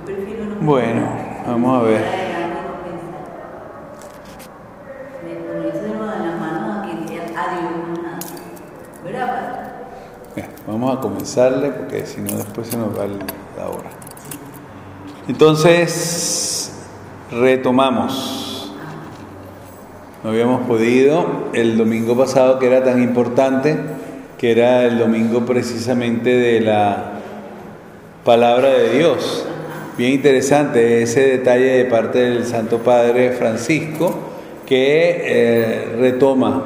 Yo prefiero no Bueno, vamos a ver. Vamos a comenzarle porque si no después se nos va la hora. Entonces, retomamos. No habíamos podido el domingo pasado que era tan importante, que era el domingo precisamente de la palabra de Dios. Bien interesante ese detalle de parte del Santo Padre Francisco que eh, retoma,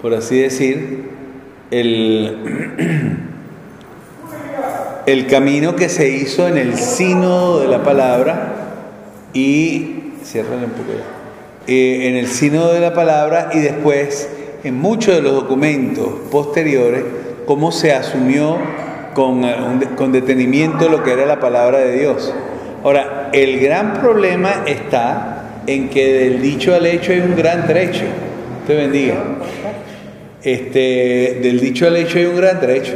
por así decir, el, el camino que se hizo en el sínodo de la palabra y un poco. Eh, en el sínodo de la palabra y después en muchos de los documentos posteriores cómo se asumió con, eh, con detenimiento lo que era la palabra de Dios. Ahora, el gran problema está en que del dicho al hecho hay un gran trecho. Te bendiga. Este, del dicho al hecho hay un gran trecho.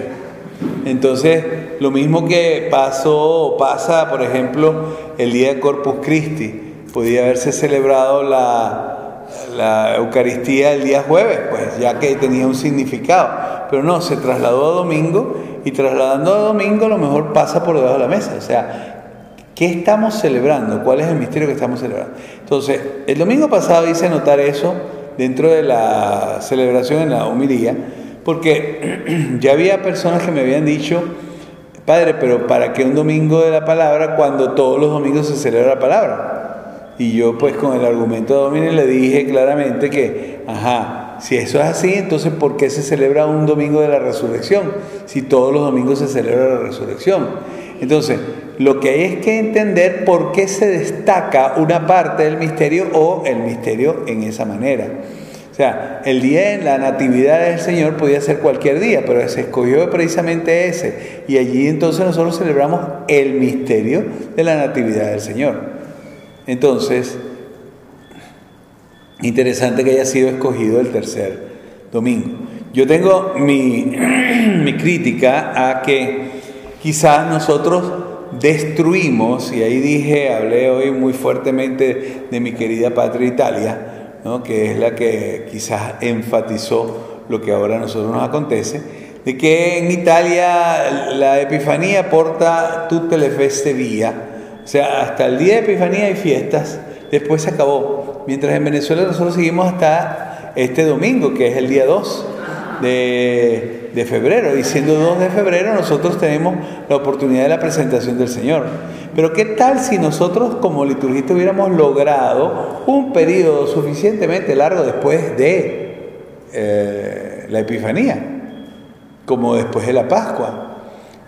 Entonces, lo mismo que pasó o pasa, por ejemplo, el día de Corpus Christi, podía haberse celebrado la, la Eucaristía el día jueves, pues ya que tenía un significado, pero no, se trasladó a domingo y trasladando a domingo lo mejor pasa por debajo de la mesa, o sea, ¿Qué estamos celebrando? ¿Cuál es el misterio que estamos celebrando? Entonces, el domingo pasado hice notar eso dentro de la celebración en la homilía, porque ya había personas que me habían dicho, Padre, pero ¿para qué un domingo de la palabra cuando todos los domingos se celebra la palabra? Y yo pues con el argumento de Domínguez le dije claramente que, ajá, si eso es así, entonces ¿por qué se celebra un domingo de la resurrección? Si todos los domingos se celebra la resurrección. Entonces, lo que hay es que entender por qué se destaca una parte del misterio o el misterio en esa manera. O sea, el día de la natividad del Señor podía ser cualquier día, pero se escogió precisamente ese. Y allí entonces nosotros celebramos el misterio de la natividad del Señor. Entonces, interesante que haya sido escogido el tercer domingo. Yo tengo mi, mi crítica a que quizás nosotros destruimos, y ahí dije, hablé hoy muy fuertemente de mi querida patria Italia, ¿no? que es la que quizás enfatizó lo que ahora a nosotros nos acontece, de que en Italia la Epifanía porta tutte le feste via, o sea, hasta el día de Epifanía hay fiestas, después se acabó, mientras en Venezuela nosotros seguimos hasta este domingo, que es el día 2 de, febrero, y siendo 2 de febrero nosotros tenemos la oportunidad de la presentación del Señor. Pero ¿qué tal si nosotros como liturgistas hubiéramos logrado un periodo suficientemente largo después de eh, la Epifanía, como después de la Pascua?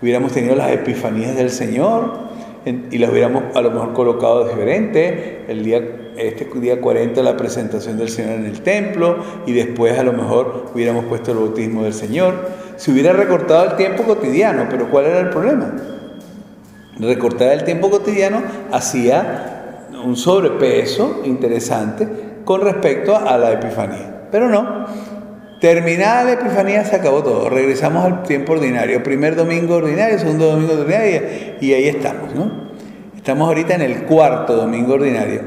Hubiéramos tenido las Epifanías del Señor y las hubiéramos a lo mejor colocado diferente, el día, este día 40 la presentación del Señor en el templo y después a lo mejor hubiéramos puesto el bautismo del Señor. Se hubiera recortado el tiempo cotidiano, pero ¿cuál era el problema? recortar el tiempo cotidiano hacía un sobrepeso interesante con respecto a la Epifanía. Pero no, terminada la Epifanía se acabó todo, regresamos al tiempo ordinario, primer domingo ordinario, segundo domingo ordinario y ahí estamos, ¿no? Estamos ahorita en el cuarto domingo ordinario.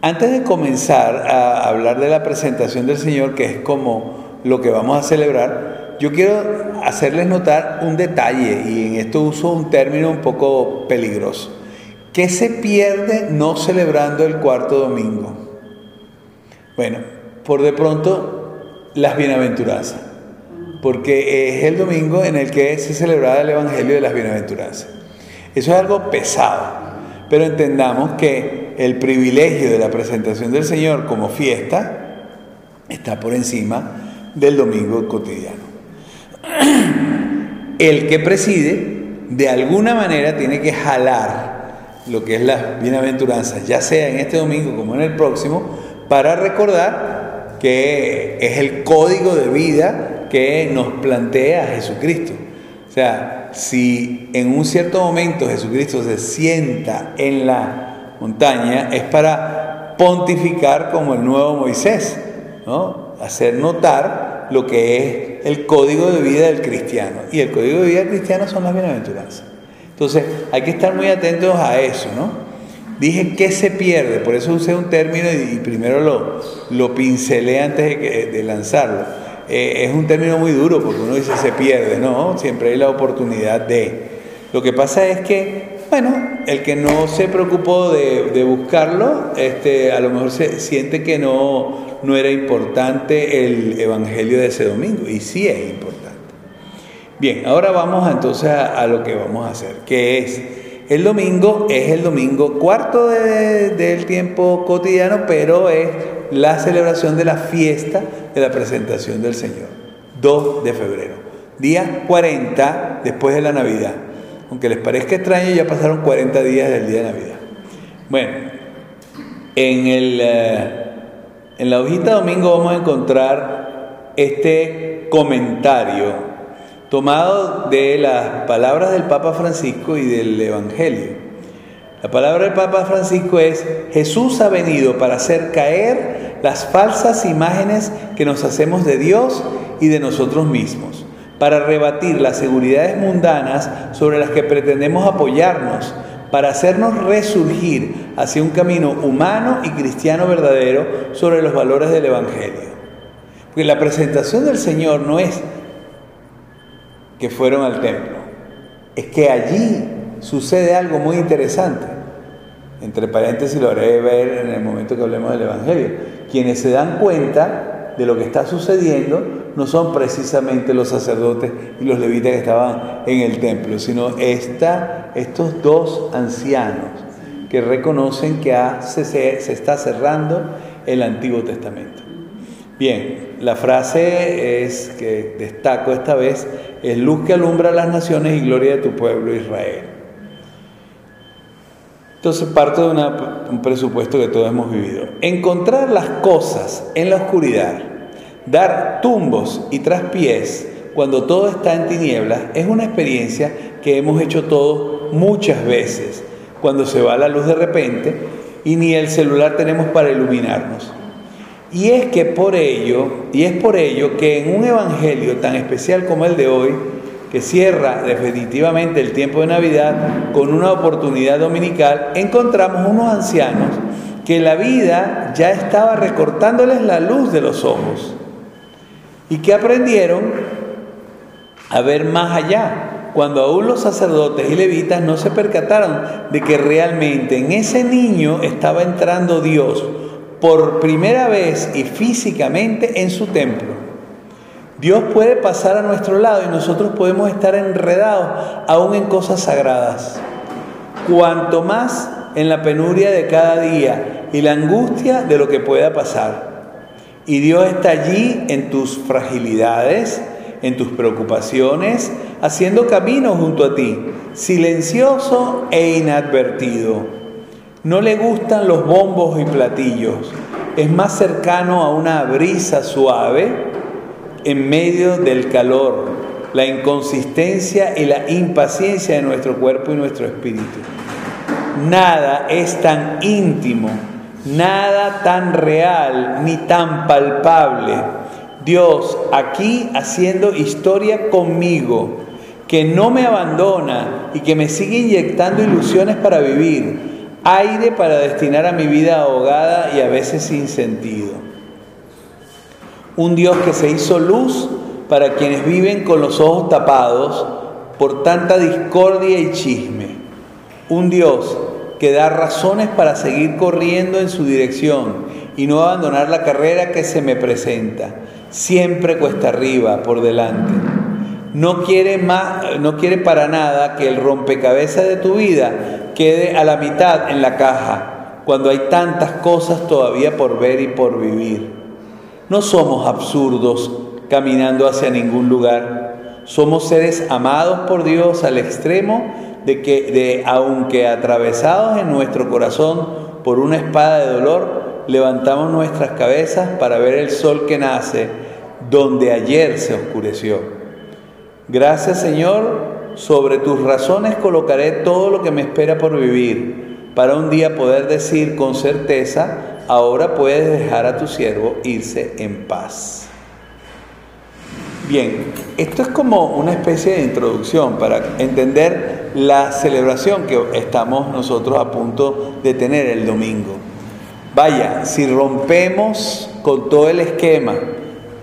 Antes de comenzar a hablar de la presentación del Señor, que es como lo que vamos a celebrar, yo quiero hacerles notar un detalle, y en esto uso un término un poco peligroso. ¿Qué se pierde no celebrando el cuarto domingo? Bueno, por de pronto, las bienaventuranzas, porque es el domingo en el que se celebraba el Evangelio de las bienaventuranzas. Eso es algo pesado, pero entendamos que el privilegio de la presentación del Señor como fiesta está por encima del domingo cotidiano. El que preside, de alguna manera, tiene que jalar lo que es las bienaventuranzas, ya sea en este domingo como en el próximo, para recordar que es el código de vida que nos plantea Jesucristo. O sea, si en un cierto momento Jesucristo se sienta en la montaña, es para pontificar como el nuevo Moisés, ¿no? Hacer notar lo que es el código de vida del cristiano. Y el código de vida cristiano son las bienaventuranzas. Entonces hay que estar muy atentos a eso, ¿no? Dije que se pierde, por eso usé un término y, primero lo, lo pincelé antes de, de lanzarlo. Eh, es un término muy duro porque uno dice se pierde, ¿no? Siempre hay la oportunidad de... Lo que pasa es que, bueno, el que no se preocupó de, de buscarlo, este, a lo mejor se siente que no, no era importante el Evangelio de ese domingo, y sí es importante. Bien, ahora vamos entonces a, lo que vamos a hacer, que es, el domingo es el domingo cuarto del tiempo cotidiano, pero es la celebración de la fiesta de la presentación del Señor, 2 de febrero, día 40 después de la Navidad. Aunque les parezca extraño, ya pasaron 40 días del día de Navidad. Bueno, en, el, eh, en la hojita domingo vamos a encontrar este comentario tomado de las palabras del Papa Francisco y del Evangelio. La palabra del Papa Francisco es, Jesús ha venido para hacer caer las falsas imágenes que nos hacemos de Dios y de nosotros mismos, para rebatir las seguridades mundanas sobre las que pretendemos apoyarnos, para hacernos resurgir hacia un camino humano y cristiano verdadero sobre los valores del Evangelio. Porque la presentación del Señor no es que fueron al templo. Es que allí sucede algo muy interesante. Entre paréntesis lo haré ver en el momento que hablemos del Evangelio. Quienes se dan cuenta de lo que está sucediendo no son precisamente los sacerdotes y los levitas que estaban en el templo, sino estos dos ancianos que reconocen que se está cerrando el Antiguo Testamento. Bien, la frase es que destaco esta vez es luz que alumbra las naciones y gloria de tu pueblo Israel. Entonces parto de un presupuesto que todos hemos vivido. Encontrar las cosas en la oscuridad, dar tumbos y traspiés cuando todo está en tinieblas, es una experiencia que hemos hecho todos muchas veces, cuando se va la luz de repente y ni el celular tenemos para iluminarnos. Y es que por ello, y es por ello que en un evangelio tan especial como el de hoy, que cierra definitivamente el tiempo de Navidad con una oportunidad dominical, encontramos unos ancianos que la vida ya estaba recortándoles la luz de los ojos y que aprendieron a ver más allá, cuando aún los sacerdotes y levitas no se percataron de que realmente en ese niño estaba entrando Dios por primera vez y físicamente en su templo. Dios puede pasar a nuestro lado y nosotros podemos estar enredados aún en cosas sagradas. Cuanto más en la penuria de cada día y la angustia de lo que pueda pasar. Y Dios está allí en tus fragilidades, en tus preocupaciones, haciendo camino junto a ti, silencioso e inadvertido no le gustan los bombos y platillos. Es más cercano a una brisa suave en medio del calor, la inconsistencia y la impaciencia de nuestro cuerpo y nuestro espíritu. Nada es tan íntimo, nada tan real ni tan palpable. Dios aquí haciendo historia conmigo, que no me abandona y que me sigue inyectando ilusiones para vivir aire para destinar a mi vida ahogada y a veces sin sentido. Un Dios que se hizo luz para quienes viven con los ojos tapados por tanta discordia y chisme. Un Dios que da razones para seguir corriendo en su dirección y no abandonar la carrera que se me presenta, siempre cuesta arriba, por delante. No quiere, más, no quiere para nada que el rompecabezas de tu vida quede a la mitad en la caja, cuando hay tantas cosas todavía por ver y por vivir. No somos absurdos caminando hacia ningún lugar. Somos seres amados por Dios al extremo de que, de, aunque atravesados en nuestro corazón por una espada de dolor, levantamos nuestras cabezas para ver el sol que nace donde ayer se oscureció. Gracias Señor sobre tus razones colocaré todo lo que me espera por vivir, para un día poder decir con certeza, ahora puedes dejar a tu siervo irse en paz. Bien, esto es como una especie de introducción para entender la celebración que estamos nosotros a punto de tener el domingo. Vaya, si rompemos con todo el esquema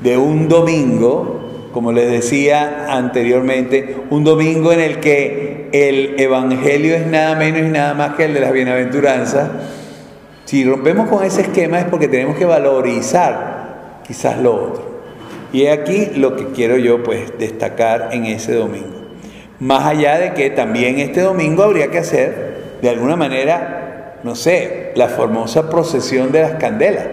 de un domingo, como les decía anteriormente, un domingo en el que el Evangelio es nada menos y nada más que el de las bienaventuranzas, si rompemos con ese esquema es porque tenemos que valorizar quizás lo otro. Y aquí lo que quiero yo pues destacar en ese domingo. Más allá de que también este domingo habría que hacer de alguna manera, no sé, la famosa procesión de las candelas,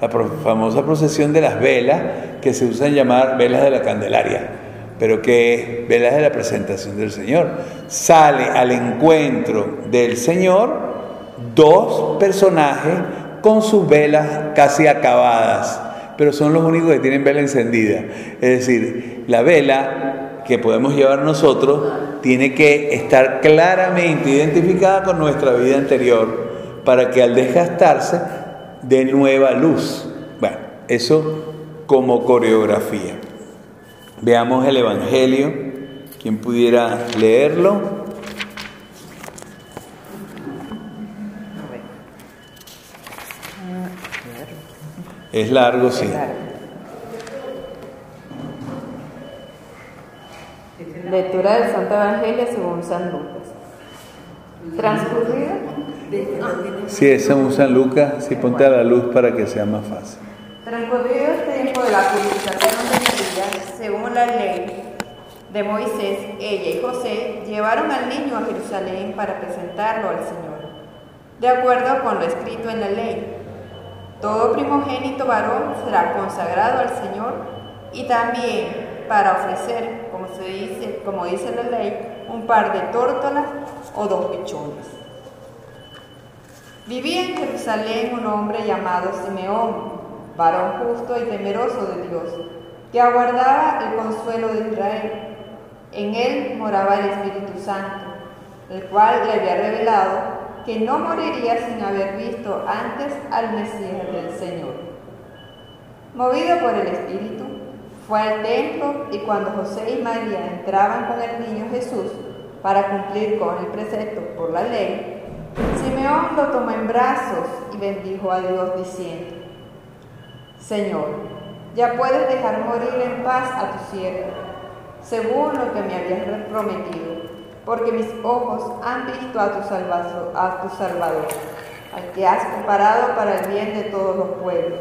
la famosa procesión de las velas que se usan llamar velas de la Candelaria, pero que es velas de la presentación del Señor. Sale al encuentro del Señor dos personajes con sus velas casi acabadas, pero son los únicos que tienen vela encendida. Es decir, la vela que podemos llevar nosotros tiene que estar claramente identificada con nuestra vida anterior para que al desgastarse dé nueva luz. Bueno, eso como coreografía. Veamos el Evangelio, quien pudiera leerlo. Es largo, sí. Lectura del Santo Evangelio según San Lucas. Transcurrido. Sí, es según San Lucas, sí, ponte a la luz para que sea más fácil. Transcurrido este tiempo de la purificación de María, según la ley de Moisés, ella y José llevaron al niño a Jerusalén para presentarlo al Señor, de acuerdo con lo escrito en la ley todo primogénito varón será consagrado al Señor y también para ofrecer, como, se dice, como dice la ley, un par de tórtolas o dos pichones. Vivía en Jerusalén un hombre llamado Simeón, varón justo y temeroso de Dios, que aguardaba el consuelo de Israel. En él moraba el Espíritu Santo, el cual le había revelado que no moriría sin haber visto antes al Mesías del Señor. Movido por el Espíritu, fue al templo y cuando José y María entraban con el niño Jesús para cumplir con el precepto por la ley, Simeón lo tomó en brazos y bendijo a Dios diciendo, Señor, ya puedes dejar morir en paz a tu siervo, según lo que me habías prometido porque mis ojos han visto a tu, salvador, al que has preparado para el bien de todos los pueblos,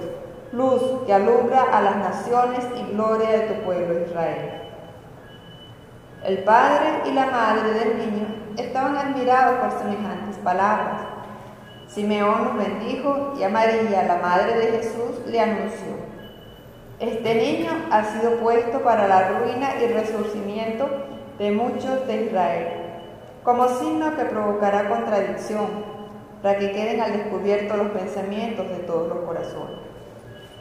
luz que alumbra a las naciones y gloria de tu pueblo Israel. El padre y la madre del niño estaban admirados por semejantes palabras. Simeón los bendijo y a María, la madre de Jesús, le anunció, este niño ha sido puesto para la ruina y resurgimiento de muchos de Israel, como signo que provocará contradicción, para que queden al descubierto los pensamientos de todos los corazones.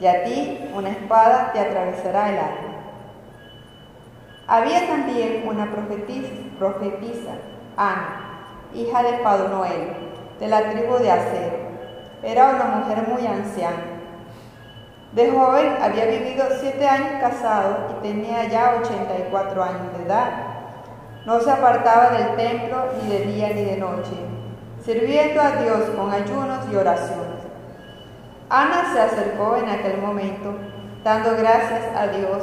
Y a ti una espada te atravesará el alma. Había también una profetisa, Ana, hija de Padonoel, de la tribu de Aser. Era una mujer muy anciana de joven había vivido siete años casado y tenía ya 84 años de edad. No se apartaba del templo ni de día ni de noche, sirviendo a Dios con ayunos y oraciones. Ana se acercó en aquel momento, dando gracias a Dios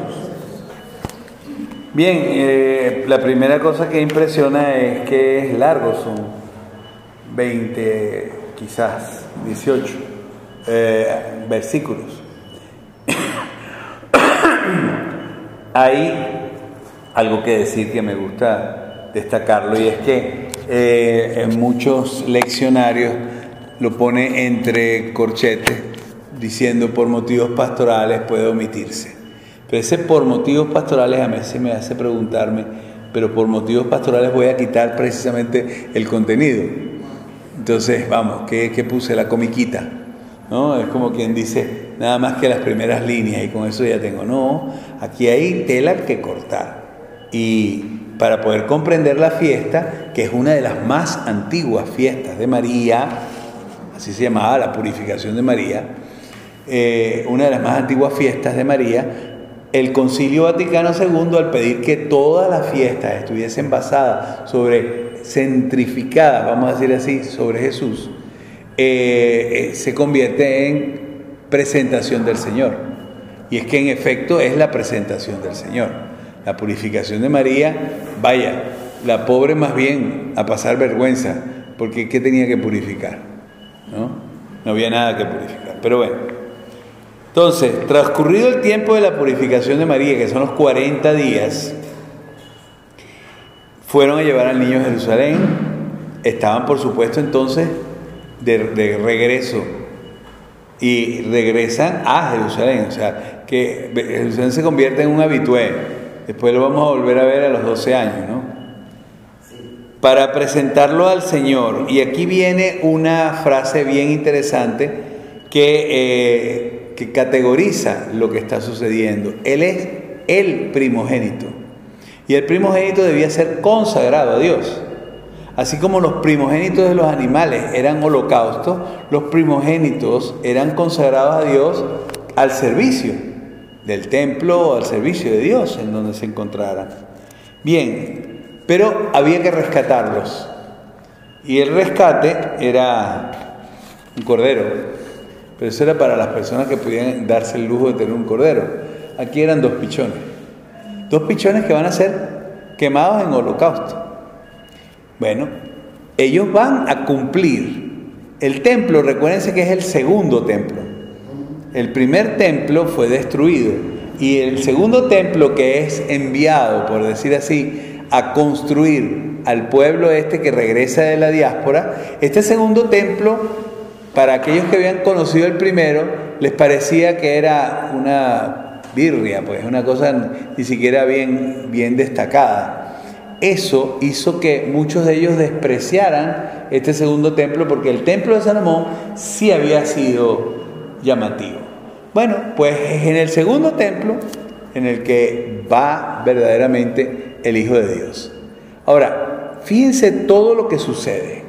Bien, eh, la primera cosa que impresiona es que es largo, son 20, quizás 18 eh, versículos. Hay algo que decir que me gusta destacarlo y es que eh, en muchos leccionarios lo pone entre corchetes, diciendo por motivos pastorales puede omitirse. Pero ese por motivos pastorales a se me hace preguntarme, pero por motivos pastorales voy a quitar precisamente el contenido. Entonces, vamos, ¿qué, qué puse? La comiquita. ¿no? Es como quien dice, nada más que las primeras líneas y con eso ya tengo. No, aquí hay tela que cortar. Y para poder comprender la fiesta, que es una de las más antiguas fiestas de María, así se llamaba la purificación de María, eh, una de las más antiguas fiestas de María, el Concilio Vaticano II, al pedir que todas las fiestas estuviesen basadas sobre, centrificadas, vamos a decir así, sobre Jesús, eh, eh, se convierte en presentación del Señor. Y es que en efecto es la presentación del Señor. La purificación de María, vaya, la pobre más bien a pasar vergüenza, porque ¿qué tenía que purificar? ¿No? no había nada que purificar. Pero bueno, entonces, transcurrido el tiempo de la purificación de María, que son los 40 días, fueron a llevar al niño a Jerusalén, estaban por supuesto entonces de, regreso. Y regresan a Jerusalén, o sea, que Jerusalén se convierte en un habitué, después lo vamos a volver a ver a los 12 años, ¿no? Para presentarlo al Señor, y aquí viene una frase bien interesante que, eh, que categoriza lo que está sucediendo. Él es el primogénito, y el primogénito debía ser consagrado a Dios. Así como los primogénitos de los animales eran holocaustos, los primogénitos eran consagrados a Dios al servicio del templo o al servicio de Dios en donde se encontraran. Bien, pero había que rescatarlos. Y el rescate era un cordero, pero eso era para las personas que podían darse el lujo de tener un cordero. Aquí eran dos pichones. Dos pichones que van a ser quemados en holocausto. Bueno, ellos van a cumplir. El templo, recuérdense que es el segundo templo. El primer templo fue destruido y el segundo templo que es enviado, por decir así, a construir al pueblo este que regresa de la diáspora, este segundo templo, para aquellos que habían conocido el primero, les parecía que era una birria, pues una cosa ni siquiera bien, bien destacada eso hizo que muchos de ellos despreciaran este segundo templo porque el templo de Salomón sí había sido llamativo. Bueno, pues es en el segundo templo en el que va verdaderamente el Hijo de Dios. Ahora, fíjense todo lo que sucede.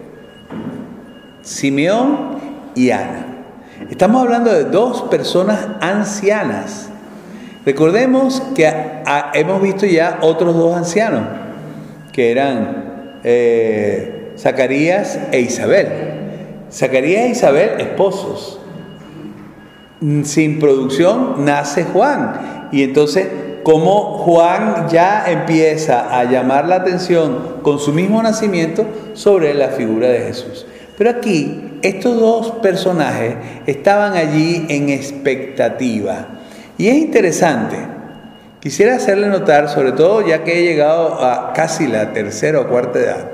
Simeón y Ana. Estamos hablando de dos personas ancianas. Recordemos que hemos visto ya otros dos ancianos que eran eh, Zacarías e Isabel. Zacarías e Isabel, esposos. Sin producción nace Juan. Y entonces, como Juan ya empieza a llamar la atención con su mismo nacimiento sobre la figura de Jesús. Pero aquí, estos dos personajes estaban allí en expectativa. Y es interesante Quisiera hacerle notar, sobre todo ya que he llegado a casi la tercera o cuarta edad,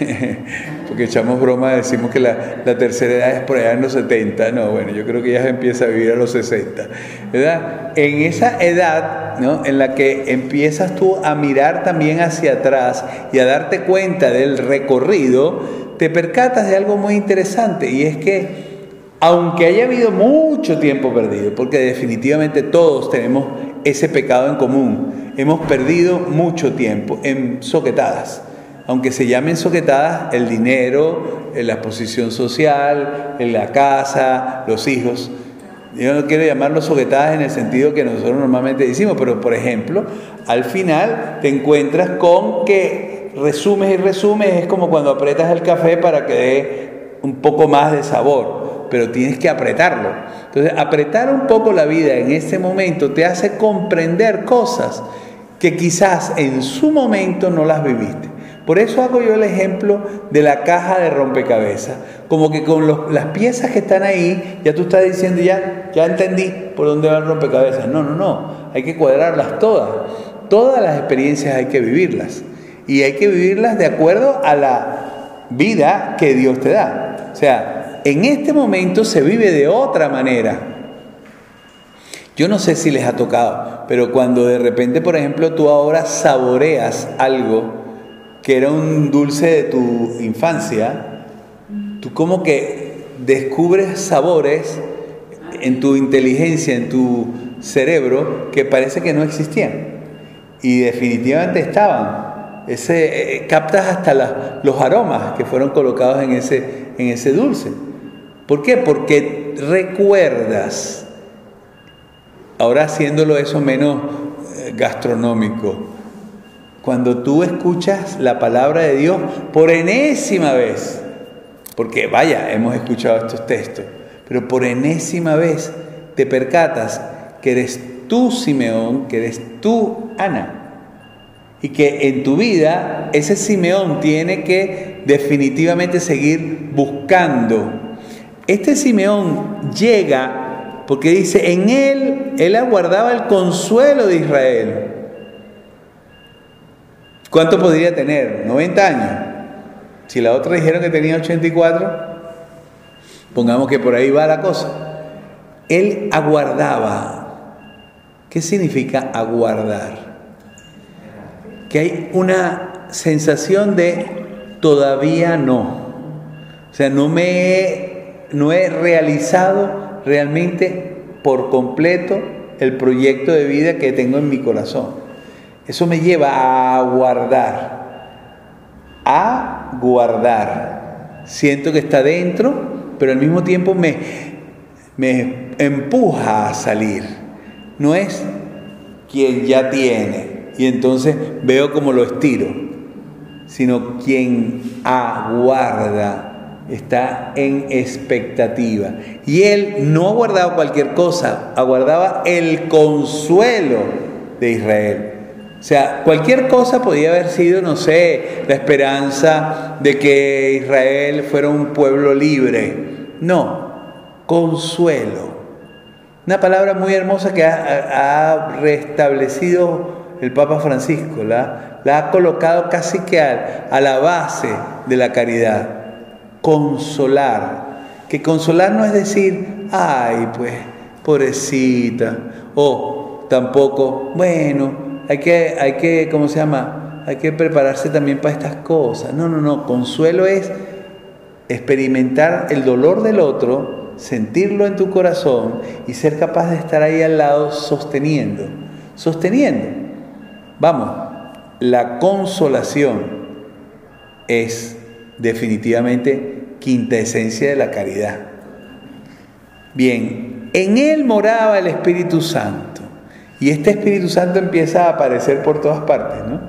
porque echamos broma, decimos que la, tercera edad es por allá en los 70, no, bueno, yo creo que ya se empieza a vivir a los 60, ¿verdad? En esa edad, ¿no? En la que empiezas tú a mirar también hacia atrás y a darte cuenta del recorrido, te percatas de algo muy interesante y es que aunque haya habido mucho tiempo perdido, porque definitivamente todos tenemos ese pecado en común. Hemos perdido mucho tiempo en soquetadas. Aunque se llamen soquetadas, el dinero, la posición social, en la casa, los hijos. Yo no quiero llamarlos soquetadas en el sentido que nosotros normalmente decimos, pero por ejemplo, al final te encuentras con que resumes y resumes, es como cuando apretas el café para que dé un poco más de sabor pero tienes que apretarlo. Entonces, apretar un poco la vida en ese momento te hace comprender cosas que quizás en su momento no las viviste. Por eso hago yo el ejemplo de la caja de rompecabezas. Como que con las piezas que están ahí, ya tú estás diciendo, ya, ya entendí por dónde va el rompecabezas. No, no, no. Hay que cuadrarlas todas. Todas las experiencias hay que vivirlas. Y hay que vivirlas de acuerdo a la vida que Dios te da. O sea, en este momento se vive de otra manera. Yo no sé si les ha tocado, pero cuando de repente, por ejemplo, tú ahora saboreas algo que era un dulce de tu infancia, tú como que descubres sabores en tu inteligencia, en tu cerebro, que parece que no existían. Y definitivamente estaban. Eh, captas hasta los aromas que fueron colocados en ese, en ese dulce. ¿Por qué? Porque recuerdas, ahora haciéndolo eso menos eh, gastronómico, cuando tú escuchas la palabra de Dios por enésima vez, porque vaya, hemos escuchado estos textos, pero por enésima vez te percatas que eres tú, Simeón, que eres tú, Ana. Y que en tu vida ese Simeón tiene que definitivamente seguir buscando. Este Simeón llega porque dice, en él, él aguardaba el consuelo de Israel. ¿Cuánto podría tener? 90 años. Si la otra dijeron que tenía 84, pongamos que por ahí va la cosa. Él aguardaba. ¿Qué significa aguardar? Que hay una sensación de todavía no. O sea, no me he, no he realizado realmente por completo el proyecto de vida que tengo en mi corazón. Eso me lleva a guardar. A guardar. Siento que está dentro, pero al mismo tiempo me, me empuja a salir. No es quien ya tiene y entonces veo como lo estiro, sino quien aguarda, está en expectativa. Y él no aguardaba cualquier cosa, aguardaba el consuelo de Israel. O sea, cualquier cosa podía haber sido, no sé, la esperanza de que Israel fuera un pueblo libre. No, consuelo. Una palabra muy hermosa que ha, ha restablecido el Papa Francisco, la, ha colocado casi que a, a la base de la caridad. Consolar. Que consolar no es decir, ay, pues, pobrecita, o tampoco, bueno, hay que, hay que, ¿cómo se llama? Hay que prepararse también para estas cosas. No, no, no. Consuelo es experimentar el dolor del otro, sentirlo en tu corazón y ser capaz de estar ahí al lado sosteniendo. Sosteniendo. Vamos, la consolación es definitivamente quinta esencia de la caridad. Bien, en él moraba el Espíritu Santo. Y este Espíritu Santo empieza a aparecer por todas partes, ¿no?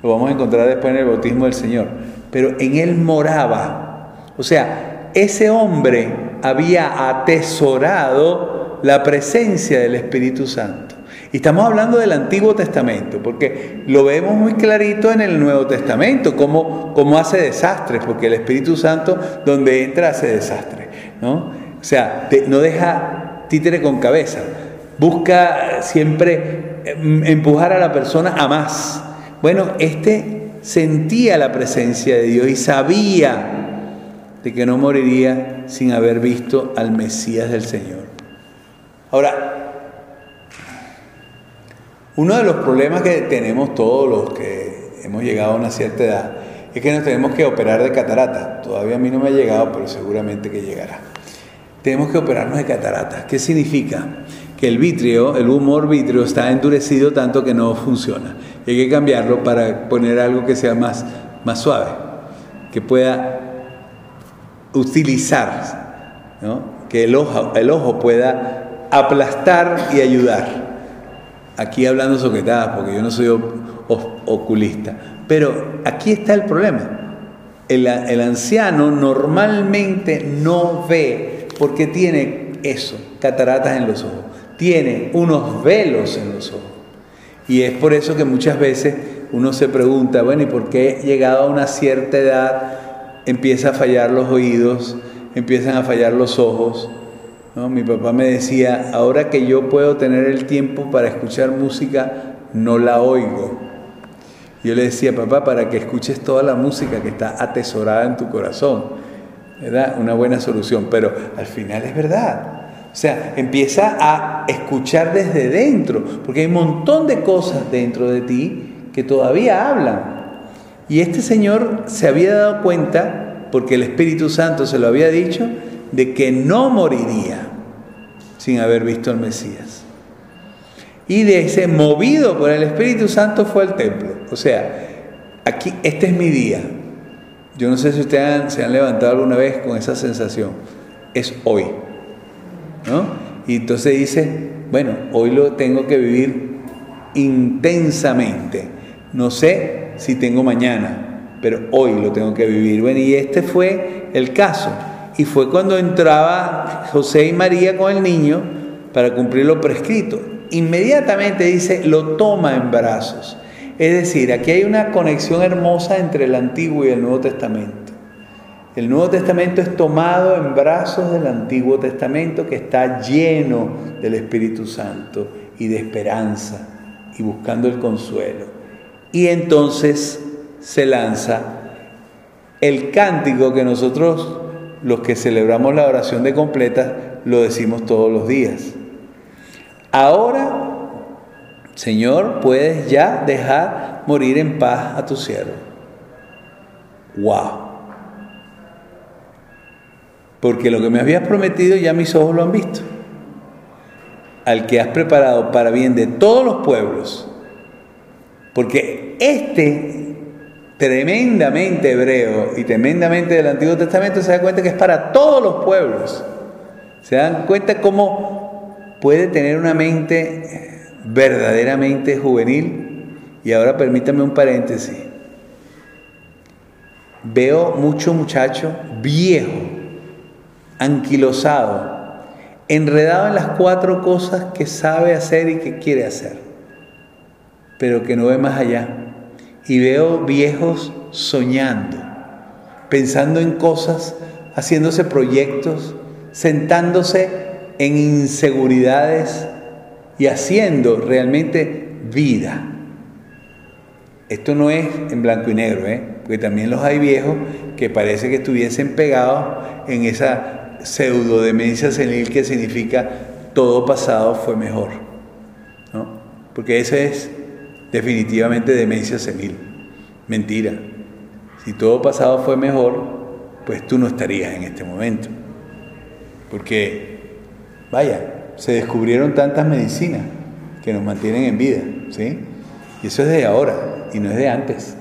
Lo vamos a encontrar después en el bautismo del Señor. Pero en él moraba. O sea, ese hombre había atesorado la presencia del Espíritu Santo. Y estamos hablando del Antiguo Testamento, porque lo vemos muy clarito en el Nuevo Testamento, cómo, cómo hace desastres, porque el Espíritu Santo donde entra hace desastres, ¿no? O sea, no deja títere con cabeza, busca siempre empujar a la persona a más. Bueno, este sentía la presencia de Dios y sabía de que no moriría sin haber visto al Mesías del Señor. Ahora, uno de los problemas que tenemos todos los que hemos llegado a una cierta edad es que nos tenemos que operar de catarata. Todavía a mí no me ha llegado, pero seguramente que llegará. Tenemos que operarnos de catarata. ¿Qué significa? Que el vitrio, el humor vitrio está endurecido tanto que no funciona. Hay que cambiarlo para poner algo que sea más, más suave, que pueda utilizar, ¿no? que el ojo, el ojo pueda aplastar y ayudar. Aquí hablando soquetadas, porque yo no soy oculista. Pero aquí está el problema. El, anciano normalmente no ve porque tiene eso, cataratas en los ojos. Tiene unos velos en los ojos. Y es por eso que muchas veces uno se pregunta, bueno, ¿y por qué llegado a una cierta edad empieza a fallar los oídos, empiezan a fallar los ojos? ¿No? Mi papá me decía, ahora que yo puedo tener el tiempo para escuchar música, no la oigo. Yo le decía, papá, para que escuches toda la música que está atesorada en tu corazón, ¿verdad? Una buena solución, pero al final es verdad. O sea, empieza a escuchar desde dentro, porque hay un montón de cosas dentro de ti que todavía hablan. Y este señor se había dado cuenta, porque el Espíritu Santo se lo había dicho, de que no moriría. Sin haber visto al Mesías. Y de ese movido por el Espíritu Santo fue al templo. O sea, aquí, este es mi día. Yo no sé si ustedes se han levantado alguna vez con esa sensación. Es hoy. ¿No? Y entonces dice, bueno, hoy lo tengo que vivir intensamente. No sé si tengo mañana, pero hoy lo tengo que vivir. Bueno, y este fue el caso. Y fue cuando entraba José y María con el niño para cumplir lo prescrito. Inmediatamente dice, lo toma en brazos. Es decir, aquí hay una conexión hermosa entre el Antiguo y el Nuevo Testamento. El Nuevo Testamento es tomado en brazos del Antiguo Testamento que está lleno del Espíritu Santo y de esperanza y buscando el consuelo. Y entonces se lanza el cántico que nosotros, los que celebramos la oración de completa, lo decimos todos los días. Ahora, Señor, puedes ya dejar morir en paz a tu siervo. ¡Wow! porque lo que me habías prometido ya mis ojos lo han visto. Al que has preparado para bien de todos los pueblos, porque este tremendamente hebreo y tremendamente del Antiguo Testamento se da cuenta que es para todos los pueblos. Se dan cuenta cómo puede tener una mente verdaderamente juvenil. Y ahora permítame un paréntesis. Veo mucho muchacho viejo anquilosado, enredado en las cuatro cosas que sabe hacer y que quiere hacer, pero que no ve más allá. Y veo viejos soñando, pensando en cosas, haciéndose proyectos, sentándose en inseguridades y haciendo realmente vida. Esto no es en blanco y negro, ¿eh? porque también los hay viejos que parece que estuviesen pegados en esa pseudo demencia senil que significa todo pasado fue mejor. ¿no? Porque esa es definitivamente demencia senil. Mentira. Si todo pasado fue mejor, pues tú no estarías en este momento. Porque, vaya, se descubrieron tantas medicinas que nos mantienen en vida, ¿sí? Y eso es de ahora y no es de antes.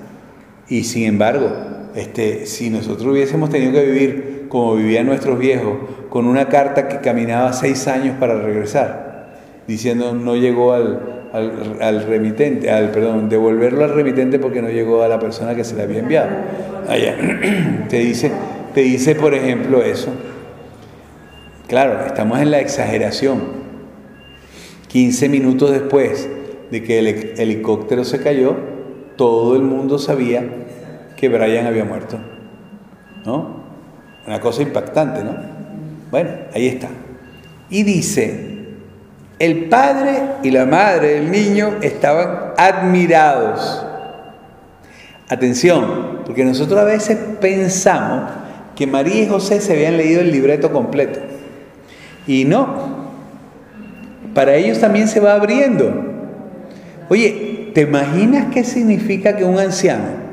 Y sin embargo, este, si nosotros hubiésemos tenido que vivir como vivían nuestros viejos, con una carta que caminaba seis años para regresar, diciendo no llegó al, remitente, al, perdón, devolverlo al remitente porque no llegó a la persona que se le había enviado. Allá. Te dice, te dice, por ejemplo, eso. Claro, estamos en la exageración. 15 minutos después de que el helicóptero se cayó, todo el mundo sabía que Brian había muerto. ¿No? Una cosa impactante, ¿no? Bueno, ahí está. Y dice, el padre y la madre del niño estaban admirados. Atención, porque nosotros a veces pensamos que María y José se habían leído el libreto completo. Y no. Para ellos también se va abriendo. Oye, ¿te imaginas qué significa que un anciano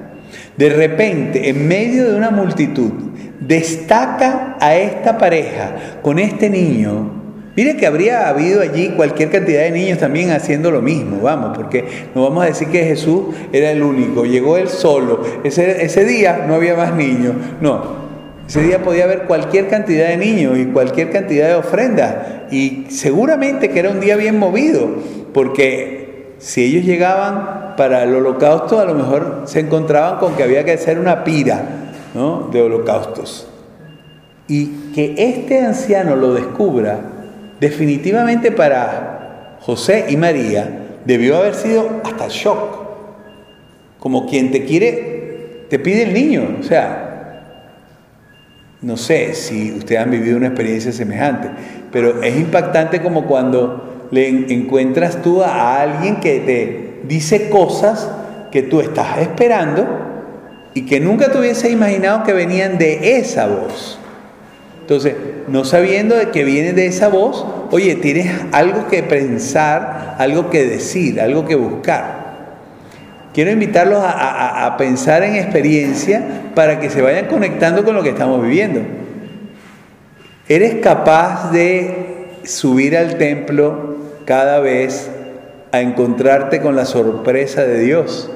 de repente, en medio de una multitud, destaca a esta pareja con este niño, mire que habría habido allí cualquier cantidad de niños también haciendo lo mismo, vamos, porque no vamos a decir que Jesús era el único, llegó él solo, ese, ese día no había más niños, no, ese día podía haber cualquier cantidad de niños y cualquier cantidad de ofrendas, y seguramente que era un día bien movido, porque si ellos llegaban para el holocausto, a lo mejor se encontraban con que había que hacer una pira de holocaustos. Y que este anciano lo descubra, definitivamente para José y María, debió haber sido hasta shock. Como quien te quiere, te pide el niño. O sea, no sé si ustedes han vivido una experiencia semejante, pero es impactante como cuando le encuentras tú a alguien que te dice cosas que tú estás esperando y que nunca te hubiese imaginado que venían de esa voz. Entonces, no sabiendo de que viene de esa voz, oye, tienes algo que pensar, algo que decir, algo que buscar. Quiero invitarlos a, a pensar en experiencia para que se vayan conectando con lo que estamos viviendo. ¿Eres capaz de subir al templo cada vez a encontrarte con la sorpresa de Dios.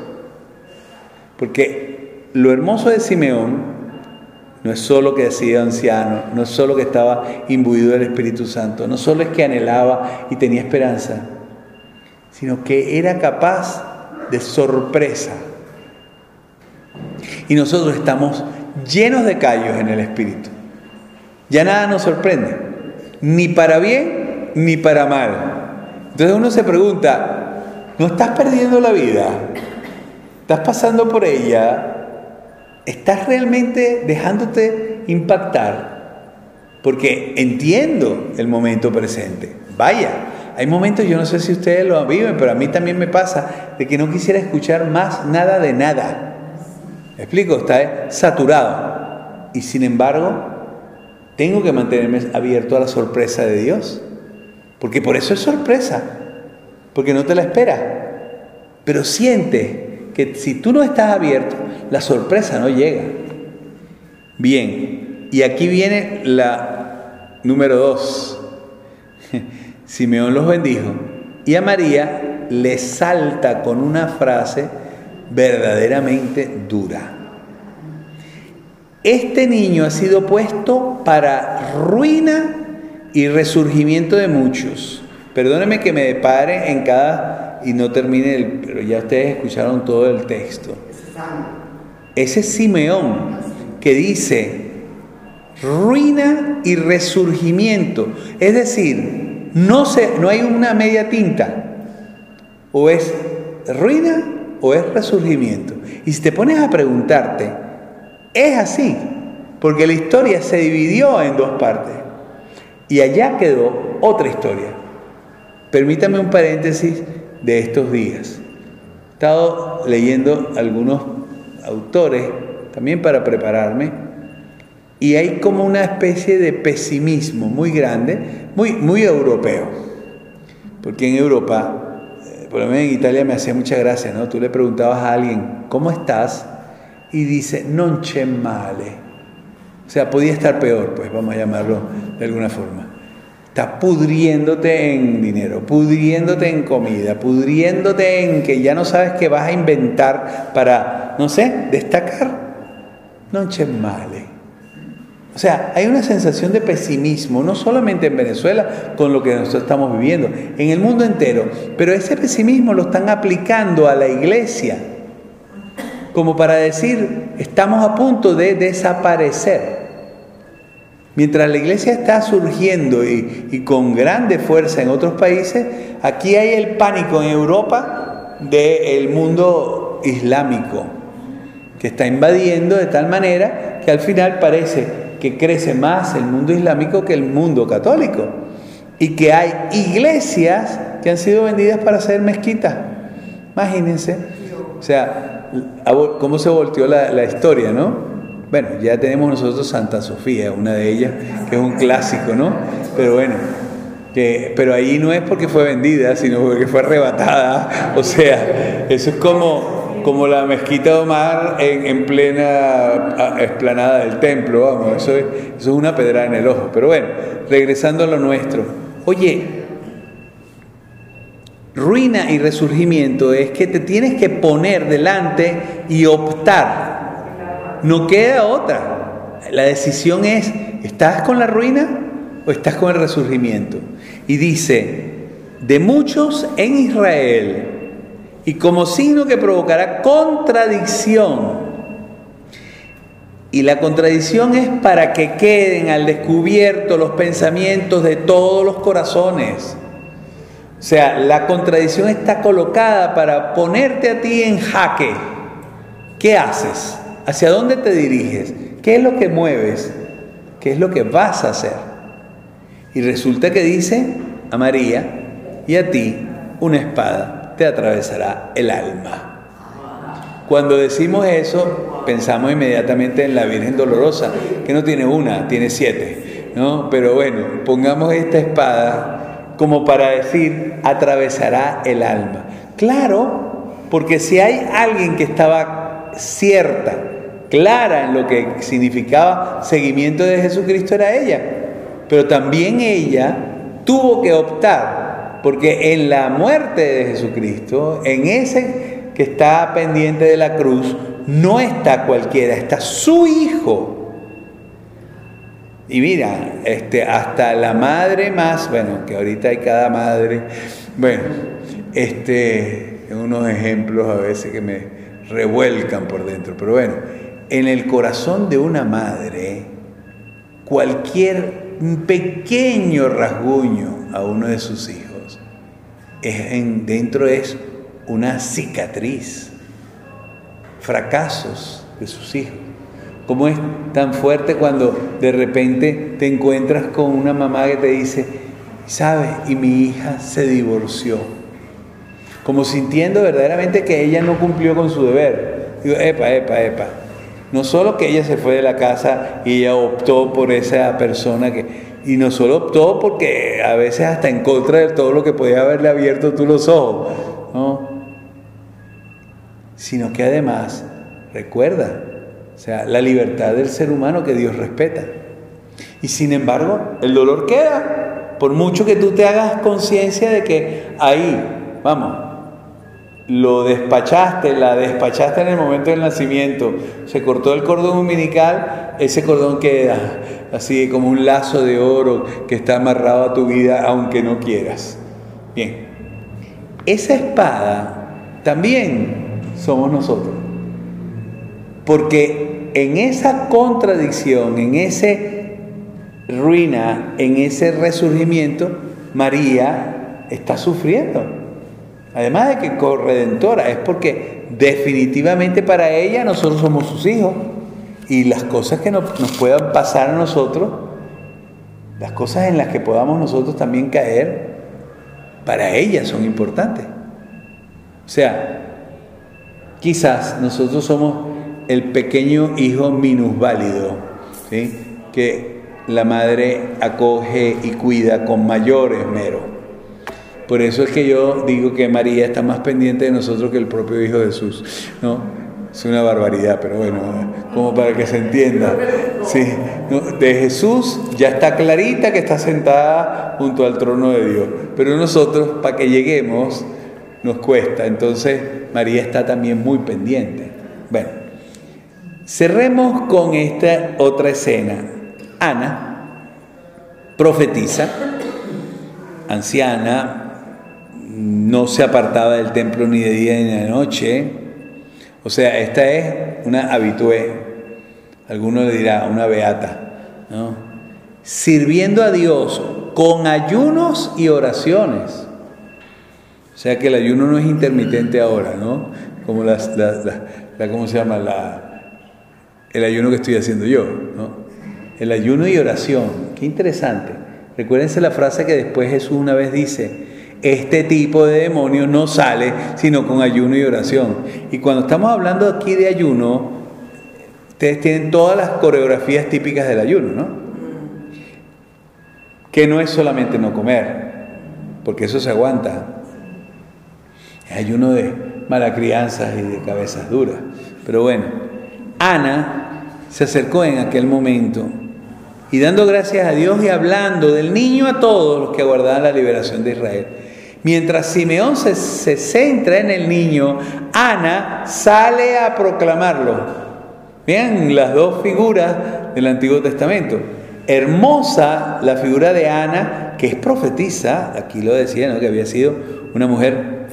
Porque lo hermoso de Simeón no es solo que sido anciano, no es solo que estaba imbuido del Espíritu Santo, no solo es que anhelaba y tenía esperanza, sino que era capaz de sorpresa. Y nosotros estamos llenos de callos en el Espíritu. Ya nada nos sorprende, ni para bien ni para mal. Entonces uno se pregunta, ¿no estás perdiendo la vida? ¿Estás pasando por ella? ¿Estás realmente dejándote impactar? Porque entiendo el momento presente. Vaya, hay momentos, yo no sé si ustedes lo viven, pero a mí también me pasa de que no quisiera escuchar más nada de nada. ¿Me explico? Está saturado. Y sin embargo, tengo que mantenerme abierto a la sorpresa de Dios. Porque por eso es sorpresa. Porque no te la esperas. Pero siente que si tú no estás abierto, la sorpresa no llega. Bien, y aquí viene la número dos. Simeón los bendijo y a María le salta con una frase verdaderamente dura. Este niño ha sido puesto para ruina y resurgimiento de muchos. Perdóneme que me depare en cada y no termine el, pero ya ustedes escucharon todo el texto. Ese es Simeón que dice ruina y resurgimiento. Es decir, no, se, no hay una media tinta. O es ruina o es resurgimiento. Y si te pones a preguntarte, es así, porque la historia se dividió en dos partes. Y allá quedó otra historia. Permítame un paréntesis de estos días. He estado leyendo algunos autores también para prepararme y hay como una especie de pesimismo muy grande, muy, muy europeo. Porque en Europa, eh, por lo menos en Italia me hacía mucha gracia, ¿no? Tú le preguntabas a alguien, ¿cómo estás? Y dice, non c'è male. O sea, podía estar peor, pues vamos a llamarlo de alguna forma. Estás pudriéndote en dinero, pudriéndote en comida, pudriéndote en que ya no sabes qué vas a inventar para, no sé, destacar. C'è male. O sea, hay una sensación de pesimismo, no solamente en Venezuela con lo que nosotros estamos viviendo, en el mundo entero, pero ese pesimismo lo están aplicando a la iglesia, como para decir, estamos a punto de desaparecer. Mientras la iglesia está surgiendo y, con grande fuerza en otros países, aquí hay el pánico en Europa del mundo islámico, que está invadiendo de tal manera que al final parece que crece más el mundo islámico que el mundo católico. Y que hay iglesias que han sido vendidas para hacer mezquitas. Imagínense. O sea, cómo se volteó la, historia, ¿no? Bueno, ya tenemos nosotros Santa Sofía, una de ellas, que es un clásico, ¿no? Pero bueno, que, pero ahí no es porque fue vendida, sino porque fue arrebatada. O sea, eso es como como la mezquita de Omar en, plena explanada del templo, vamos, eso es, eso es una pedrada en el ojo. Pero bueno, regresando a lo nuestro. Oye, ruina y resurgimiento es que te tienes que poner delante y optar. No queda otra. La decisión es, ¿estás con la ruina o estás con el resurgimiento? Y dice, de muchos en Israel, y como signo que provocará contradicción. Y la contradicción es para que queden al descubierto los pensamientos de todos los corazones. O sea, la contradicción está colocada para ponerte a ti en jaque. ¿Qué haces? ¿Hacia dónde te diriges? ¿Qué es lo que mueves? ¿Qué es lo que vas a hacer? Y resulta que dice a María y a ti una espada te atravesará el alma. Cuando decimos eso, pensamos inmediatamente en la Virgen Dolorosa, que no tiene una, tiene siete. ¿no? Pero bueno, pongamos esta espada como para decir, atravesará el alma. Claro, porque si hay alguien que estaba cierta, clara en lo que significaba seguimiento de Jesucristo, era ella. Pero también ella tuvo que optar, porque en la muerte de Jesucristo, en ese que está pendiente de la cruz, no está cualquiera, está su hijo. Y mira, este, hasta la madre más, bueno, que ahorita hay cada madre, bueno, este, unos ejemplos a veces que me revuelcan por dentro, pero bueno, en el corazón de una madre, cualquier pequeño rasguño a uno de sus hijos, es en, dentro es una cicatriz, fracasos de sus hijos. ¿Cómo es tan fuerte cuando de repente te encuentras con una mamá que te dice, sabe, y mi hija se divorció? Como sintiendo verdaderamente que ella no cumplió con su deber. Digo, epa, epa, epa. No solo que ella se fue de la casa y ella optó por esa persona que... Y no solo optó porque a veces hasta en contra de todo lo que podía haberle abierto tú los ojos, ¿no? Sino que además, recuerda, o sea, la libertad del ser humano que Dios respeta. Y sin embargo, el dolor queda, por mucho que tú te hagas conciencia de que ahí, vamos, lo despachaste, la despachaste en el momento del nacimiento, se cortó el cordón umbilical, ese cordón queda así como un lazo de oro que está amarrado a tu vida aunque no quieras. Bien, esa espada también somos nosotros. Porque en esa contradicción, en ese ruina, en ese resurgimiento, María está sufriendo. Además de que corredentora, es porque definitivamente para ella nosotros somos sus hijos y las cosas que nos, nos, puedan pasar a nosotros, las cosas en las que podamos nosotros también caer, para ella son importantes. O sea, quizás nosotros somos el pequeño hijo minusválido, ¿sí? que la madre acoge y cuida con mayor esmero. Por eso es que yo digo que María está más pendiente de nosotros que el propio Hijo de Jesús. ¿no? Es una barbaridad, pero bueno, como para que se entienda. Sí, de Jesús ya está clarita que está sentada junto al trono de Dios, pero nosotros, para que lleguemos, nos cuesta. Entonces, María está también muy pendiente. Bueno, cerremos con esta otra escena. Ana profetiza, anciana, no se apartaba del templo ni de día ni de noche. O sea, esta es una habitué, alguno le dirá una beata, ¿no? sirviendo a Dios con ayunos y oraciones. O sea que el ayuno no es intermitente ahora, ¿no? Como las, la, ¿cómo se llama? La, el ayuno que estoy haciendo yo, ¿no? El ayuno y oración, qué interesante. Recuérdense la frase que después Jesús una vez dice, este tipo de demonio no sale sino con ayuno y oración. Y cuando estamos hablando aquí de ayuno, ustedes tienen todas las coreografías típicas del ayuno, ¿no? Que no es solamente no comer, porque eso se aguanta. Es ayuno de mala crianza y de cabezas duras. Pero bueno, Ana se acercó en aquel momento y dando gracias a Dios y hablando del niño a todos los que aguardaban la liberación de Israel. Mientras Simeón se, centra en el niño, Ana sale a proclamarlo. Vean las dos figuras del Antiguo Testamento. Hermosa la figura de Ana, que es profetisa, aquí lo decía, que había sido una mujer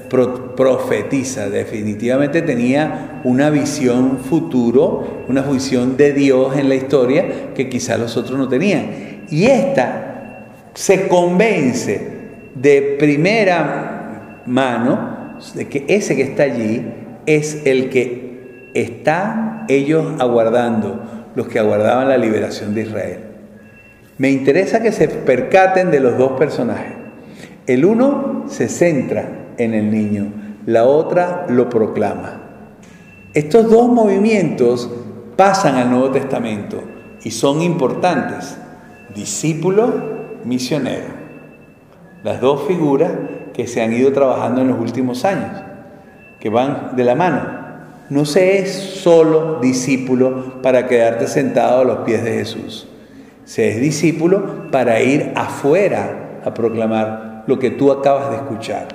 profetisa, definitivamente tenía una visión futuro, una visión de Dios en la historia que quizás los otros no tenían. Y esta se convence de primera mano de que ese que está allí es el que están ellos aguardando, los que aguardaban la liberación de Israel. Me interesa que se percaten de los dos personajes. El uno se centra en el niño, la otra lo proclama. Estos dos movimientos pasan al Nuevo Testamento y son importantes. Discípulo, misionero las dos figuras que se han ido trabajando en los últimos años, que van de la mano. No se es solo discípulo para quedarte sentado a los pies de Jesús. Se es discípulo para ir afuera a proclamar lo que tú acabas de escuchar.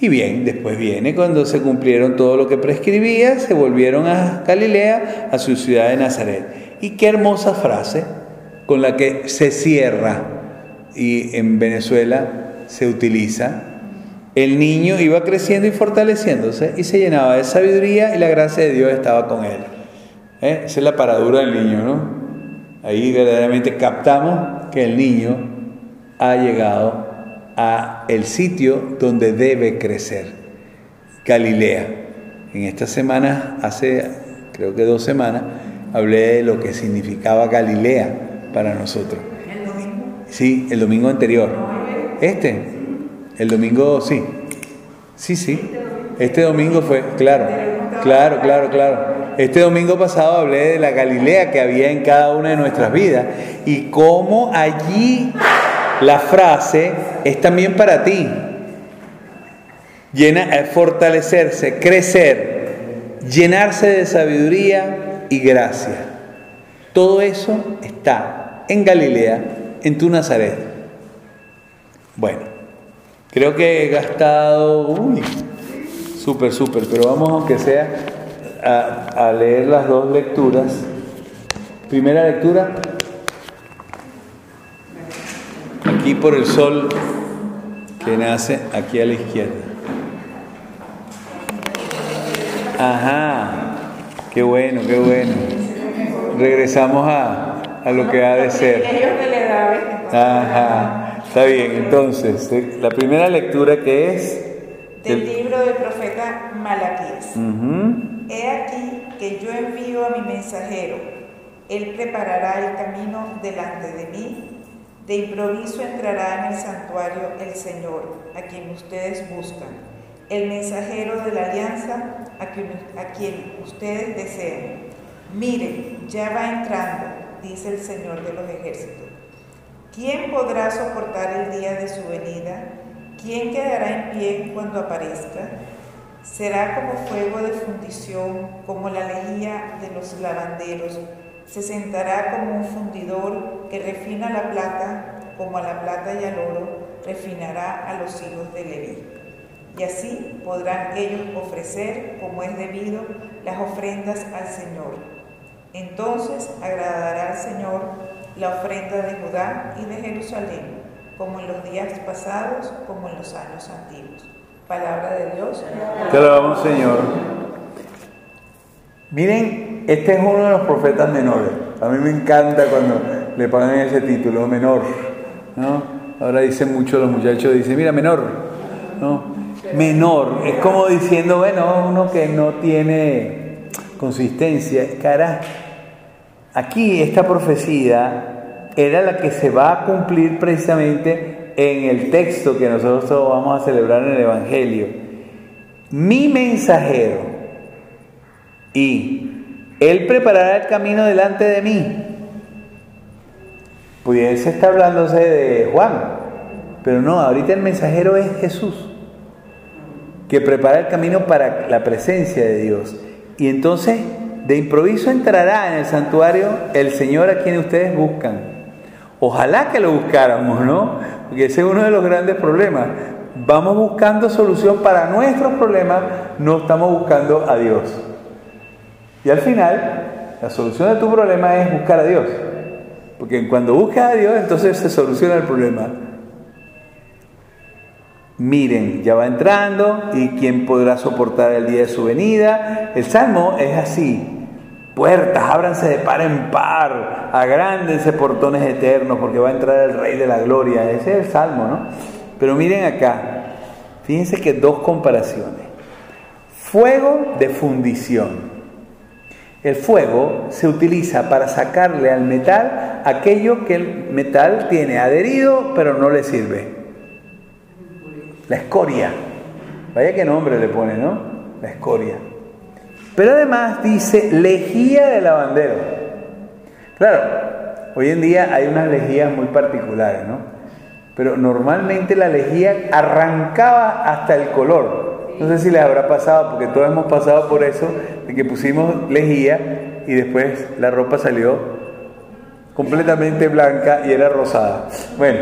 Y bien, después viene cuando se cumplieron todo lo que prescribía, se volvieron a Galilea, a su ciudad de Nazaret. Y qué hermosa frase con la que se cierra y en Venezuela se utiliza. El niño iba creciendo y fortaleciéndose y se llenaba de sabiduría y la gracia de Dios estaba con él. ¿Eh? Esa es la paradura del niño, ¿no? Ahí verdaderamente captamos que el niño ha llegado a el sitio donde debe crecer, Galilea. En esta semana, hace creo que dos semanas, hablé de lo que significaba Galilea para nosotros. Sí, el domingo anterior. Este, el domingo, sí. Sí, sí. Este domingo fue, claro, claro, claro, claro. Este domingo pasado hablé de la Galilea que había en cada una de nuestras vidas y cómo allí la frase es también para ti. Eh, fortalecerse, crecer, llenarse de sabiduría y gracia. Todo eso está en Galilea, en tu Nazaret. Bueno, creo que he gastado, uy, súper, súper, pero vamos aunque sea a, a leer las dos lecturas. Primera lectura, aquí por el sol que nace aquí a la izquierda. Ajá, qué bueno, qué bueno. Regresamos a, a lo que ha de ser. Ajá, está bien. Entonces, eh, la primera lectura que es Del libro del profeta Malaquías. Ujú. He aquí que yo envío a mi mensajero. Él preparará el camino delante de mí. De improviso entrará en el santuario el Señor, a quien ustedes buscan. El mensajero de la alianza, a quien, a quien ustedes desean. Miren, ya va entrando, dice el Señor de los ejércitos. ¿Quién podrá soportar el día de su venida? ¿Quién quedará en pie cuando aparezca? Será como fuego de fundición, como la lejía de los lavanderos. Se sentará como un fundidor que refina la plata, como a la plata y al oro, refinará a los hijos de Leví. Y así podrán ellos ofrecer, como es debido, las ofrendas al Señor. Entonces agradará al Señor la ofrenda de Judá y de Jerusalén, como en los días pasados, como en los años antiguos. Palabra de Dios. Te alabamos, Señor. Miren, este es uno de los profetas menores. A mí me encanta cuando le ponen ese título, menor. ¿no? Ahora dicen mucho los muchachos, dicen, mira, menor. ¿no? Menor. Es como diciendo, bueno, uno que no tiene consistencia. Cara, aquí esta profecía era la que se va a cumplir precisamente en el texto que nosotros vamos a celebrar en el Evangelio. Mi mensajero y Él preparará el camino delante de mí. Pudiese estar hablándose de Juan, pero no, ahorita el mensajero es Jesús, que prepara el camino para la presencia de Dios. Y entonces, de improviso entrará en el santuario el Señor a quien ustedes buscan. Ojalá que lo buscáramos, ¿no? Porque ese es uno de los grandes problemas. Vamos buscando solución para nuestros problemas, no estamos buscando a Dios. Y al final, la solución de tu problema es buscar a Dios. Porque cuando buscas a Dios, entonces se soluciona el problema. Miren, ya va entrando y quién podrá soportar el día de su venida. El salmo es así. Puertas, ábranse de par en par, agrándense portones eternos, porque va a entrar el Rey de la Gloria. Ese es el salmo, ¿no? Pero miren acá, fíjense que dos comparaciones. Fuego de fundición. El fuego se utiliza para sacarle al metal aquello que el metal tiene adherido pero no le sirve. La escoria. Vaya qué nombre le pone, ¿no? La escoria. Pero además dice lejía de lavandero. Claro, hoy en día hay unas lejías muy particulares, ¿no? Pero normalmente la lejía arrancaba hasta el color. No sé si les habrá pasado, porque todos hemos pasado por eso, de que pusimos lejía y después la ropa salió completamente blanca y era rosada. Bueno,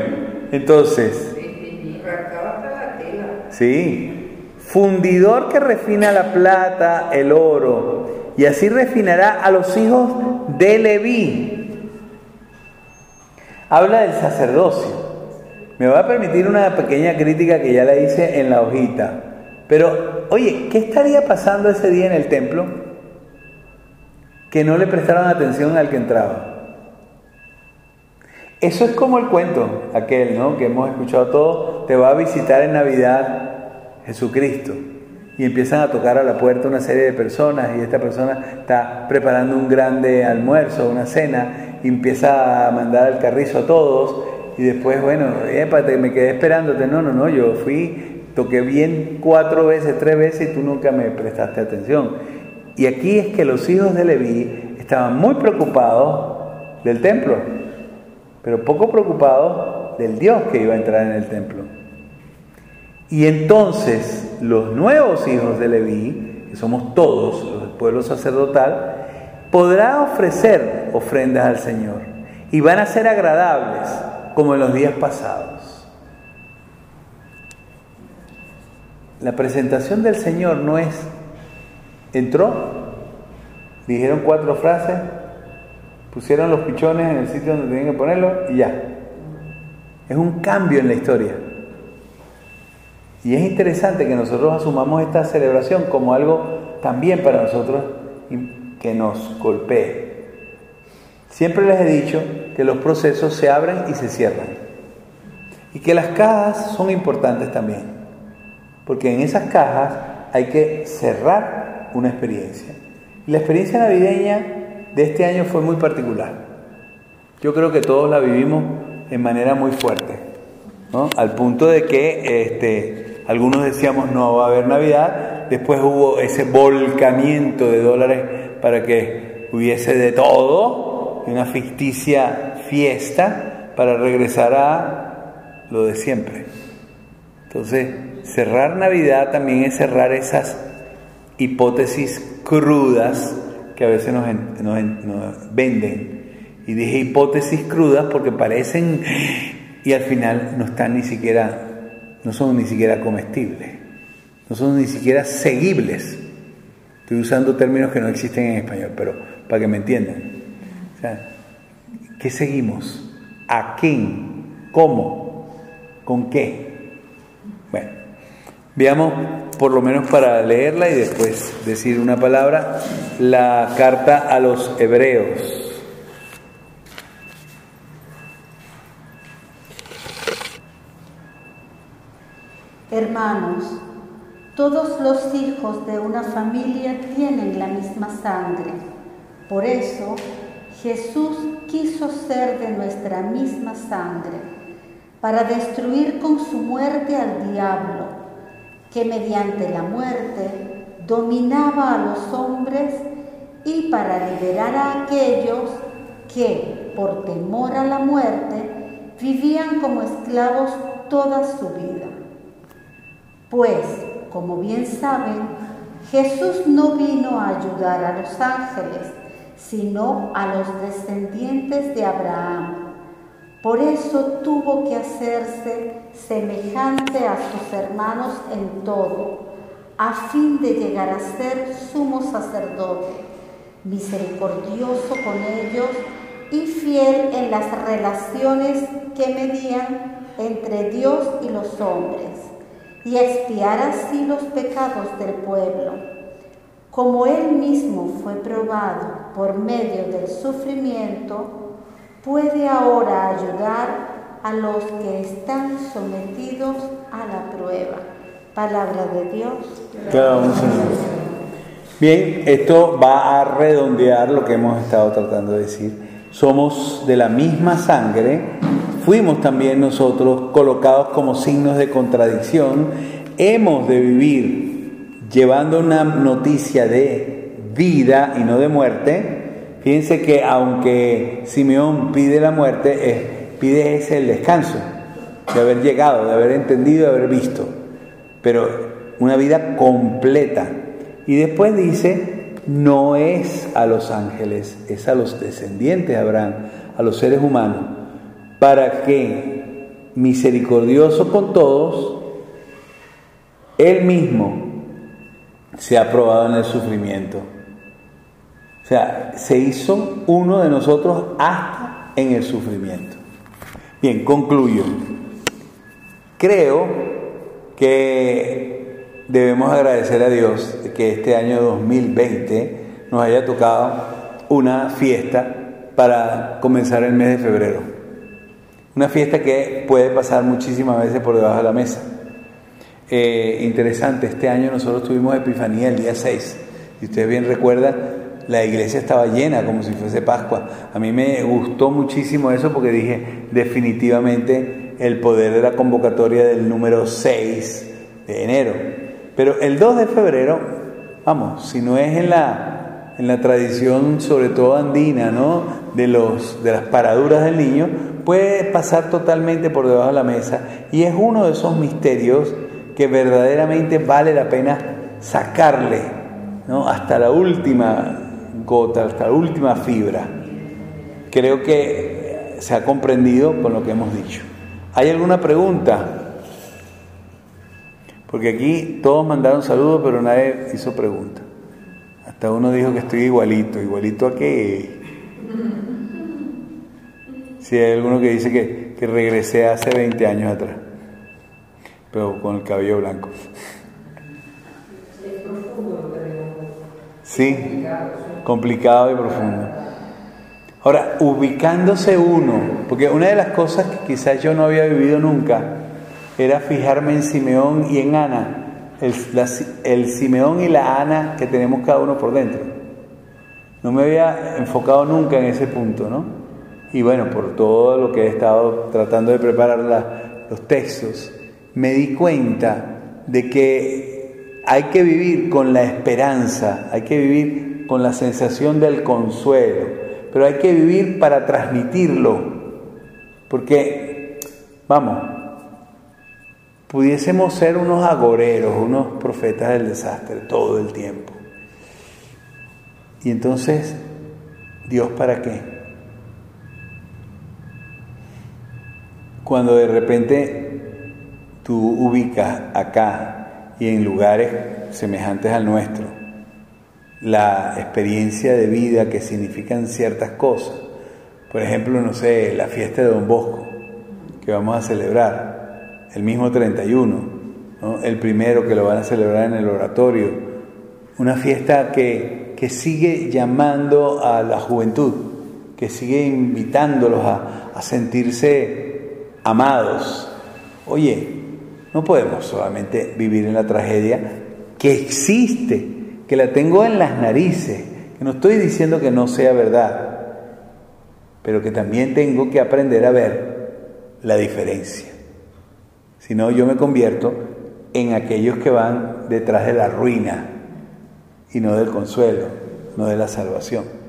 Entonces, sí, fundidor que refina la plata, el oro, y así refinará a los hijos de Leví. Habla del sacerdocio. Me va a permitir una pequeña crítica que ya la hice en la hojita. Pero, oye, ¿qué estaría pasando ese día en el templo? Que no le prestaron atención al que entraba. Eso es como el cuento, aquel, ¿no? Que hemos escuchado todos, te va a visitar en Navidad Jesucristo. Y empiezan a tocar a la puerta una serie de personas y esta persona está preparando un grande almuerzo, una cena, y empieza a mandar al carrizo a todos. Y después, bueno, épate, me quedé esperándote. No, no, no, yo fui, toqué bien cuatro veces, tres veces y tú nunca me prestaste atención. Y aquí es que los hijos de Leví estaban muy preocupados del templo, pero poco preocupados del Dios que iba a entrar en el templo. Y entonces los nuevos hijos de Leví, que somos todos los del pueblo sacerdotal, podrá ofrecer ofrendas al Señor y van a ser agradables como en los días pasados. La presentación del Señor no es, entró, dijeron cuatro frases, pusieron los pichones en el sitio donde tenían que ponerlo y ya. Es un cambio en la historia. Y es interesante que nosotros asumamos esta celebración como algo también para nosotros que nos golpee. Siempre les he dicho que los procesos se abren y se cierran. Y que las cajas son importantes también. Porque en esas cajas hay que cerrar una experiencia. La experiencia navideña de este año fue muy particular. Yo creo que todos la vivimos de manera muy fuerte. ¿no? Al punto de que este, algunos decíamos no va a haber Navidad. Después hubo ese volcamiento de dólares para que hubiese de todo, una ficticia fiesta para regresar a lo de siempre. Entonces, cerrar Navidad también es cerrar esas hipótesis crudas que a veces nos, nos, venden. Y dije hipótesis crudas porque parecen y al final no están ni siquiera, no son ni siquiera comestibles, no son ni siquiera seguibles. Estoy usando términos que no existen en español, pero para que me entiendan. O sea, ¿qué seguimos? ¿A quién? ¿Cómo? ¿Con qué? Bueno, veamos por lo menos para leerla y después decir una palabra, la carta a los hebreos. Hermanos, todos los hijos de una familia tienen la misma sangre. Por eso, Jesús quiso ser de nuestra misma sangre, para destruir con su muerte al diablo, que mediante la muerte dominaba a los hombres y para liberar a aquellos que, por temor a la muerte, vivían como esclavos toda su vida. Pues, como bien saben, Jesús no vino a ayudar a los ángeles, sino a los descendientes de Abraham. Por eso tuvo que hacerse semejante a sus hermanos en todo, a fin de llegar a ser sumo sacerdote, misericordioso con ellos y fiel en las relaciones que medían entre Dios y los hombres y expiar así los pecados del pueblo. Como él mismo fue probado por medio del sufrimiento, puede ahora ayudar a los que están sometidos a la prueba. Palabra de Dios. Bien, esto va a redondear lo que hemos estado tratando de decir. Somos de la misma sangre, fuimos también nosotros colocados como signos de contradicción, hemos de vivir llevando una noticia de vida y no de muerte. Fíjense que aunque Simeón pide la muerte, pide ese el descanso, de haber llegado, de haber entendido, de haber visto, pero una vida completa. Y después dice, no es a los ángeles, es a los descendientes de Abraham, a los seres humanos para que misericordioso con todos, Él mismo se ha probado en el sufrimiento. O sea, se hizo uno de nosotros hasta en el sufrimiento. Bien, concluyo. Creo que debemos agradecer a Dios que este año 2020 nos haya tocado una fiesta para comenzar el mes de febrero. Una fiesta que puede pasar muchísimas veces por debajo de la mesa. Eh, interesante, este año nosotros tuvimos Epifanía el día 6. Si ustedes bien recuerdan, la iglesia estaba llena como si fuese Pascua. A mí me gustó muchísimo eso porque dije, definitivamente el poder de la convocatoria del número 6 de enero. Pero el 2 de febrero, vamos, si no es en la, en la tradición sobre todo andina, ¿no? De, los, de las paraduras del niño, puede pasar totalmente por debajo de la mesa y es uno de esos misterios que verdaderamente vale la pena sacarle ¿no? hasta la última gota, hasta la última fibra. Creo que se ha comprendido con lo que hemos dicho. ¿Hay alguna pregunta? Porque aquí todos mandaron saludos, pero nadie hizo pregunta. Hasta uno dijo que estoy igualito. ¿Igualito a qué? Si hay alguno que dice que, que regresé hace 20 años atrás pero con el cabello blanco. Es profundo lo que digo. Sí, complicado y profundo. Ahora, ubicándose uno, porque una de las cosas que quizás yo no había vivido nunca era fijarme en Simeón y en Ana, el, la, el Simeón y la Ana que tenemos cada uno por dentro. No me había enfocado nunca en ese punto, ¿no? Y bueno, por todo lo que he estado tratando de preparar los textos, me di cuenta de que hay que vivir con la esperanza, hay que vivir con la sensación del consuelo, pero hay que vivir para transmitirlo, porque, vamos, pudiésemos ser unos agoreros, unos profetas del desastre todo el tiempo. Y entonces, ¿Dios para qué? Cuando de repente tú ubicas acá y en lugares semejantes al nuestro la experiencia de vida que significan ciertas cosas. Por ejemplo, no sé, la fiesta de Don Bosco que vamos a celebrar, el mismo 31, ¿no? el primero que lo van a celebrar en el oratorio, una fiesta que, que sigue llamando a la juventud, que sigue invitándolos a, a sentirse amados. Oye, no podemos solamente vivir en la tragedia que existe, que la tengo en las narices, que no estoy diciendo que no sea verdad, pero que también tengo que aprender a ver la diferencia. Si no, yo me convierto en aquellos que van detrás de la ruina y no del consuelo, no de la salvación.